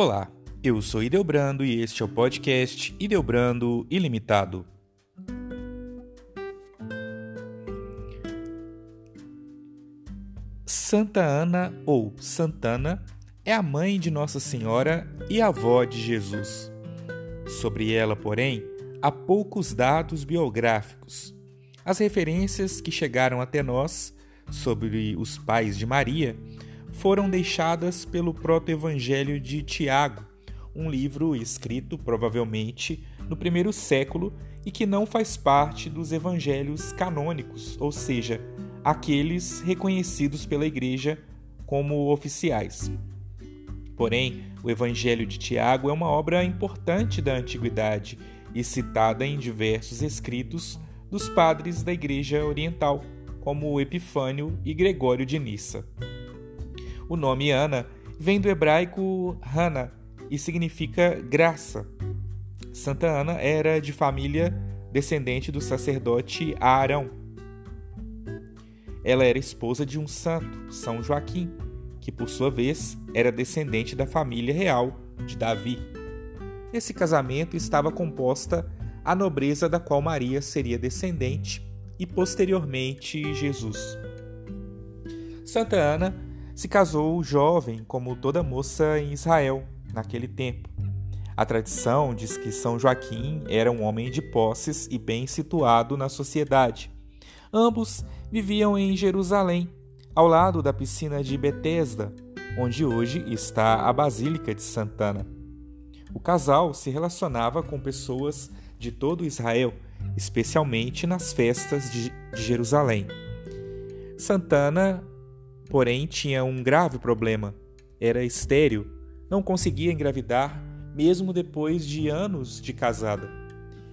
Olá, eu sou Ideobrando e este é o podcast Ideobrando Ilimitado. Santa Ana ou Santana é a mãe de Nossa Senhora e avó de Jesus. Sobre ela, porém, há poucos dados biográficos. As referências que chegaram até nós sobre os pais de Maria foram deixadas pelo proto-evangelho de Tiago, um livro escrito provavelmente no primeiro século e que não faz parte dos evangelhos canônicos, ou seja, aqueles reconhecidos pela Igreja como oficiais. Porém, o Evangelho de Tiago é uma obra importante da antiguidade e citada em diversos escritos dos padres da Igreja Oriental, como Epifânio e Gregório de Nissa. O nome Ana vem do hebraico Hana e significa graça. Santa Ana era de família descendente do sacerdote Arão. Ela era esposa de um santo, São Joaquim, que por sua vez era descendente da família real de Davi. Nesse casamento estava composta a nobreza da qual Maria seria descendente e posteriormente Jesus. Santa Ana se casou jovem, como toda moça em Israel naquele tempo. A tradição diz que São Joaquim era um homem de posses e bem situado na sociedade. Ambos viviam em Jerusalém, ao lado da piscina de Betesda, onde hoje está a Basílica de Santana. O casal se relacionava com pessoas de todo Israel, especialmente nas festas de Jerusalém. Santana Porém, tinha um grave problema. Era estéril, não conseguia engravidar, mesmo depois de anos de casada.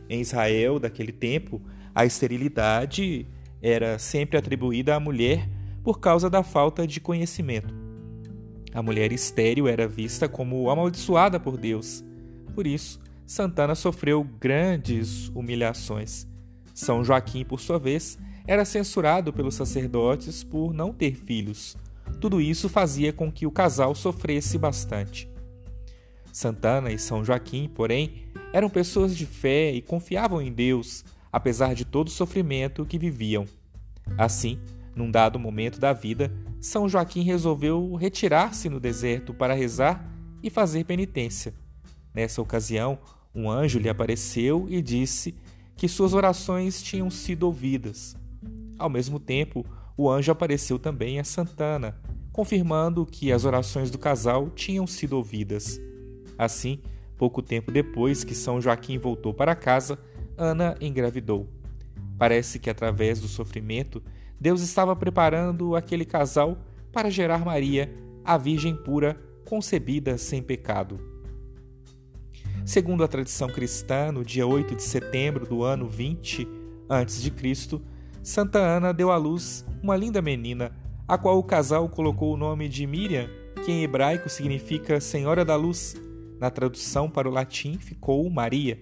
Em Israel, daquele tempo, a esterilidade era sempre atribuída à mulher por causa da falta de conhecimento. A mulher estéril era vista como amaldiçoada por Deus. Por isso, Santana sofreu grandes humilhações. São Joaquim, por sua vez, era censurado pelos sacerdotes por não ter filhos. Tudo isso fazia com que o casal sofresse bastante. Santana e São Joaquim, porém, eram pessoas de fé e confiavam em Deus, apesar de todo o sofrimento que viviam. Assim, num dado momento da vida, São Joaquim resolveu retirar-se no deserto para rezar e fazer penitência. Nessa ocasião, um anjo lhe apareceu e disse que suas orações tinham sido ouvidas. Ao mesmo tempo, o anjo apareceu também a Santana, confirmando que as orações do casal tinham sido ouvidas. Assim, pouco tempo depois que São Joaquim voltou para casa, Ana engravidou. Parece que através do sofrimento, Deus estava preparando aquele casal para gerar Maria, a Virgem pura, concebida sem pecado. Segundo a tradição cristã, no dia 8 de setembro do ano 20 a.C., Santa Ana deu à luz uma linda menina, a qual o casal colocou o nome de Miriam, que em hebraico significa Senhora da Luz. Na tradução para o latim ficou Maria.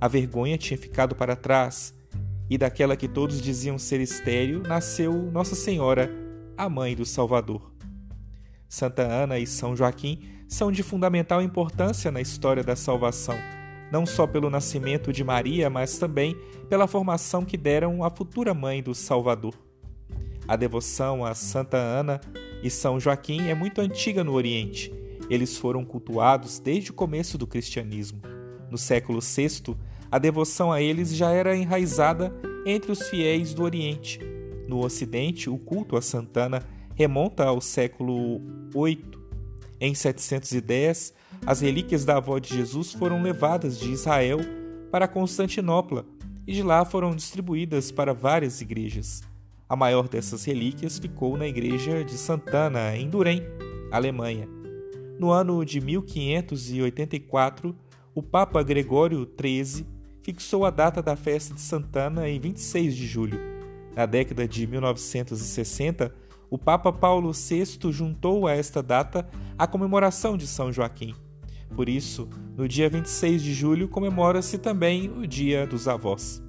A vergonha tinha ficado para trás, e daquela que todos diziam ser estéril nasceu Nossa Senhora, a mãe do Salvador. Santa Ana e São Joaquim são de fundamental importância na história da salvação não só pelo nascimento de Maria, mas também pela formação que deram à futura mãe do Salvador. A devoção a Santa Ana e São Joaquim é muito antiga no Oriente. Eles foram cultuados desde o começo do cristianismo. No século VI, a devoção a eles já era enraizada entre os fiéis do Oriente. No Ocidente, o culto a Santana remonta ao século VIII. Em 710, as relíquias da avó de Jesus foram levadas de Israel para Constantinopla e de lá foram distribuídas para várias igrejas. A maior dessas relíquias ficou na igreja de Santana, em Durem, Alemanha. No ano de 1584, o Papa Gregório XIII fixou a data da festa de Santana em 26 de julho. Na década de 1960, o Papa Paulo VI juntou a esta data a comemoração de São Joaquim. Por isso, no dia 26 de julho comemora-se também o Dia dos Avós.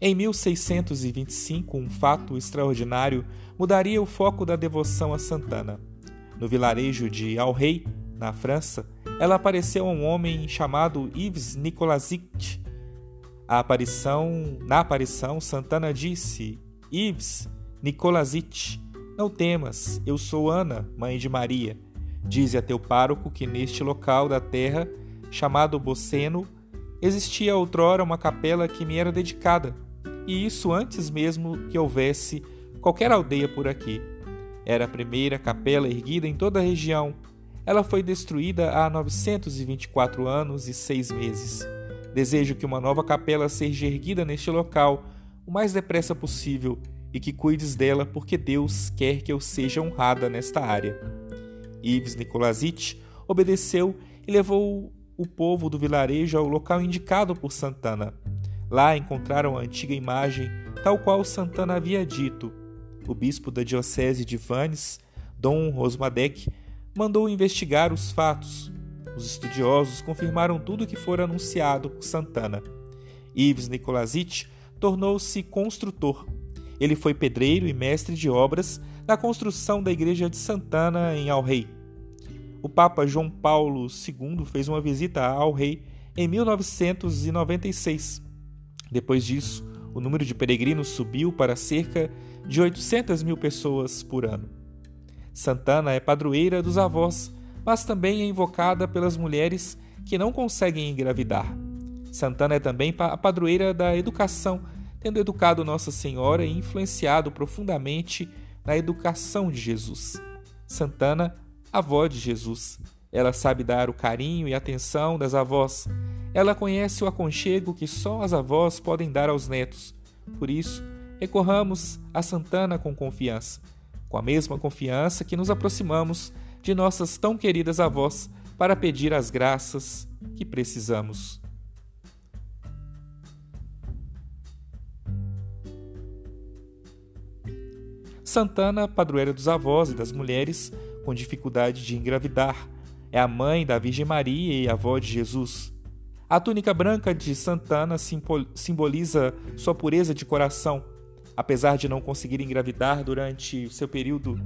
Em 1625, um fato extraordinário mudaria o foco da devoção a Santana. No vilarejo de Al Rei, na França, ela apareceu a um homem chamado Yves Nicolasic. A aparição, na aparição, Santana disse: Yves Nicolasic, não temas, eu sou Ana, mãe de Maria. Dize a teu pároco que neste local da terra, chamado Boceno, existia outrora uma capela que me era dedicada, e isso antes mesmo que houvesse qualquer aldeia por aqui. Era a primeira capela erguida em toda a região. Ela foi destruída há 924 anos e seis meses. Desejo que uma nova capela seja erguida neste local o mais depressa possível e que cuides dela, porque Deus quer que eu seja honrada nesta área. Ives Nicolasic obedeceu e levou o povo do vilarejo ao local indicado por Santana. Lá encontraram a antiga imagem, tal qual Santana havia dito. O bispo da diocese de Vannes, Dom Rosmadec, mandou investigar os fatos. Os estudiosos confirmaram tudo o que fora anunciado por Santana. Ives Nicolasic tornou-se construtor. Ele foi pedreiro e mestre de obras na construção da igreja de Santana em Alrei. O Papa João Paulo II fez uma visita ao rei em 1996. Depois disso, o número de peregrinos subiu para cerca de 800 mil pessoas por ano. Santana é padroeira dos avós, mas também é invocada pelas mulheres que não conseguem engravidar. Santana é também a padroeira da educação, tendo educado Nossa Senhora e influenciado profundamente na educação de Jesus. Santana, avó de Jesus. Ela sabe dar o carinho e atenção das avós. Ela conhece o aconchego que só as avós podem dar aos netos. Por isso, recorramos a Santana com confiança, com a mesma confiança que nos aproximamos de nossas tão queridas avós para pedir as graças que precisamos. Santana, padroeira dos avós e das mulheres com dificuldade de engravidar, é a mãe da Virgem Maria e avó de Jesus. A túnica branca de Santana simboliza sua pureza de coração. Apesar de não conseguir engravidar durante seu período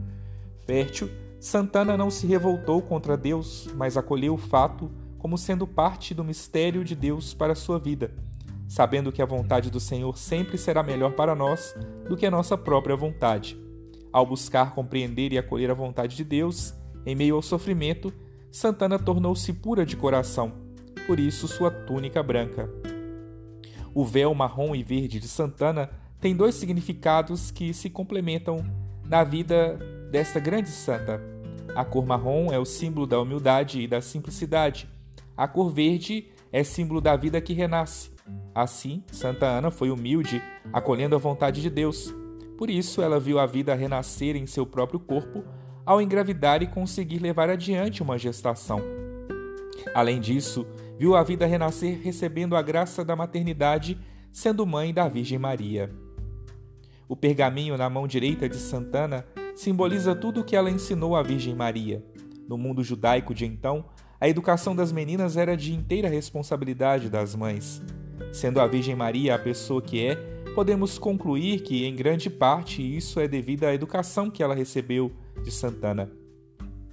fértil, Santana não se revoltou contra Deus, mas acolheu o fato como sendo parte do mistério de Deus para sua vida, sabendo que a vontade do Senhor sempre será melhor para nós do que a nossa própria vontade. Ao buscar compreender e acolher a vontade de Deus, em meio ao sofrimento, Santana tornou-se pura de coração, por isso sua túnica branca. O véu marrom e verde de Santana tem dois significados que se complementam na vida desta grande santa. A cor marrom é o símbolo da humildade e da simplicidade. A cor verde é símbolo da vida que renasce. Assim, Santa Ana foi humilde, acolhendo a vontade de Deus. Por isso, ela viu a vida renascer em seu próprio corpo ao engravidar e conseguir levar adiante uma gestação. Além disso, viu a vida renascer recebendo a graça da maternidade, sendo mãe da Virgem Maria. O pergaminho na mão direita de Santana simboliza tudo o que ela ensinou à Virgem Maria. No mundo judaico de então, a educação das meninas era de inteira responsabilidade das mães. Sendo a Virgem Maria a pessoa que é, podemos concluir que, em grande parte, isso é devido à educação que ela recebeu de Santana.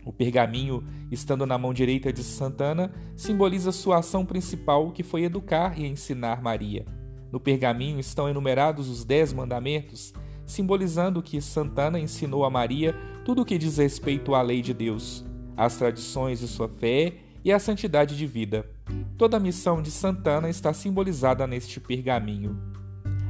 O pergaminho, estando na mão direita de Santana, simboliza sua ação principal, que foi educar e ensinar Maria. No pergaminho estão enumerados os Dez Mandamentos, simbolizando que Santana ensinou a Maria tudo o que diz respeito à lei de Deus, às tradições de sua fé e à santidade de vida. Toda a missão de Santana está simbolizada neste pergaminho.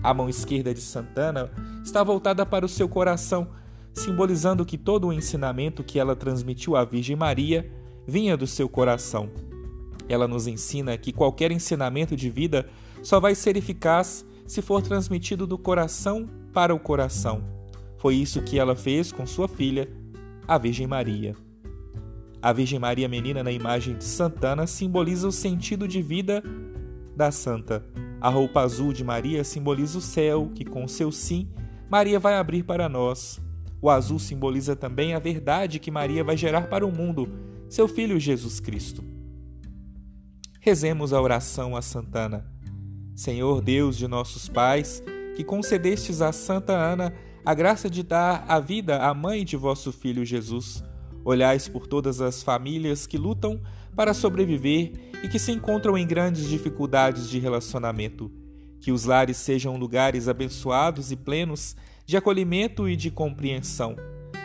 A mão esquerda de Santana está voltada para o seu coração, simbolizando que todo o ensinamento que ela transmitiu à Virgem Maria vinha do seu coração. Ela nos ensina que qualquer ensinamento de vida só vai ser eficaz se for transmitido do coração para o coração. Foi isso que ela fez com sua filha, a Virgem Maria. A Virgem Maria Menina na imagem de Santana simboliza o sentido de vida da santa. A roupa azul de Maria simboliza o céu, que com seu sim, Maria vai abrir para nós. O azul simboliza também a verdade que Maria vai gerar para o mundo, seu filho Jesus Cristo. Rezemos a oração a Santana. Senhor Deus de nossos pais, que concedestes a Santa Ana a graça de dar a vida à mãe de vosso filho Jesus, Olhais por todas as famílias que lutam para sobreviver e que se encontram em grandes dificuldades de relacionamento. Que os lares sejam lugares abençoados e plenos de acolhimento e de compreensão.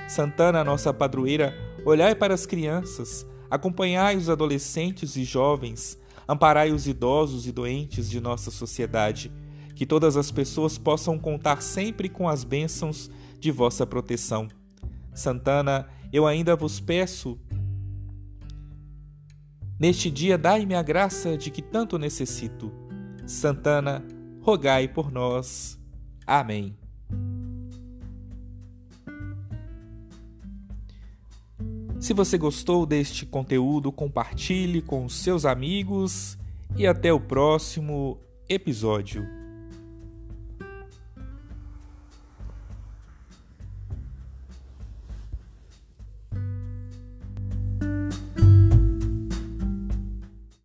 Santana, nossa padroeira, olhai para as crianças, acompanhai os adolescentes e jovens, amparai os idosos e doentes de nossa sociedade. Que todas as pessoas possam contar sempre com as bênçãos de vossa proteção. Santana, eu ainda vos peço, neste dia dai-me a graça de que tanto necessito. Santana, rogai por nós. Amém. Se você gostou deste conteúdo, compartilhe com seus amigos e até o próximo episódio.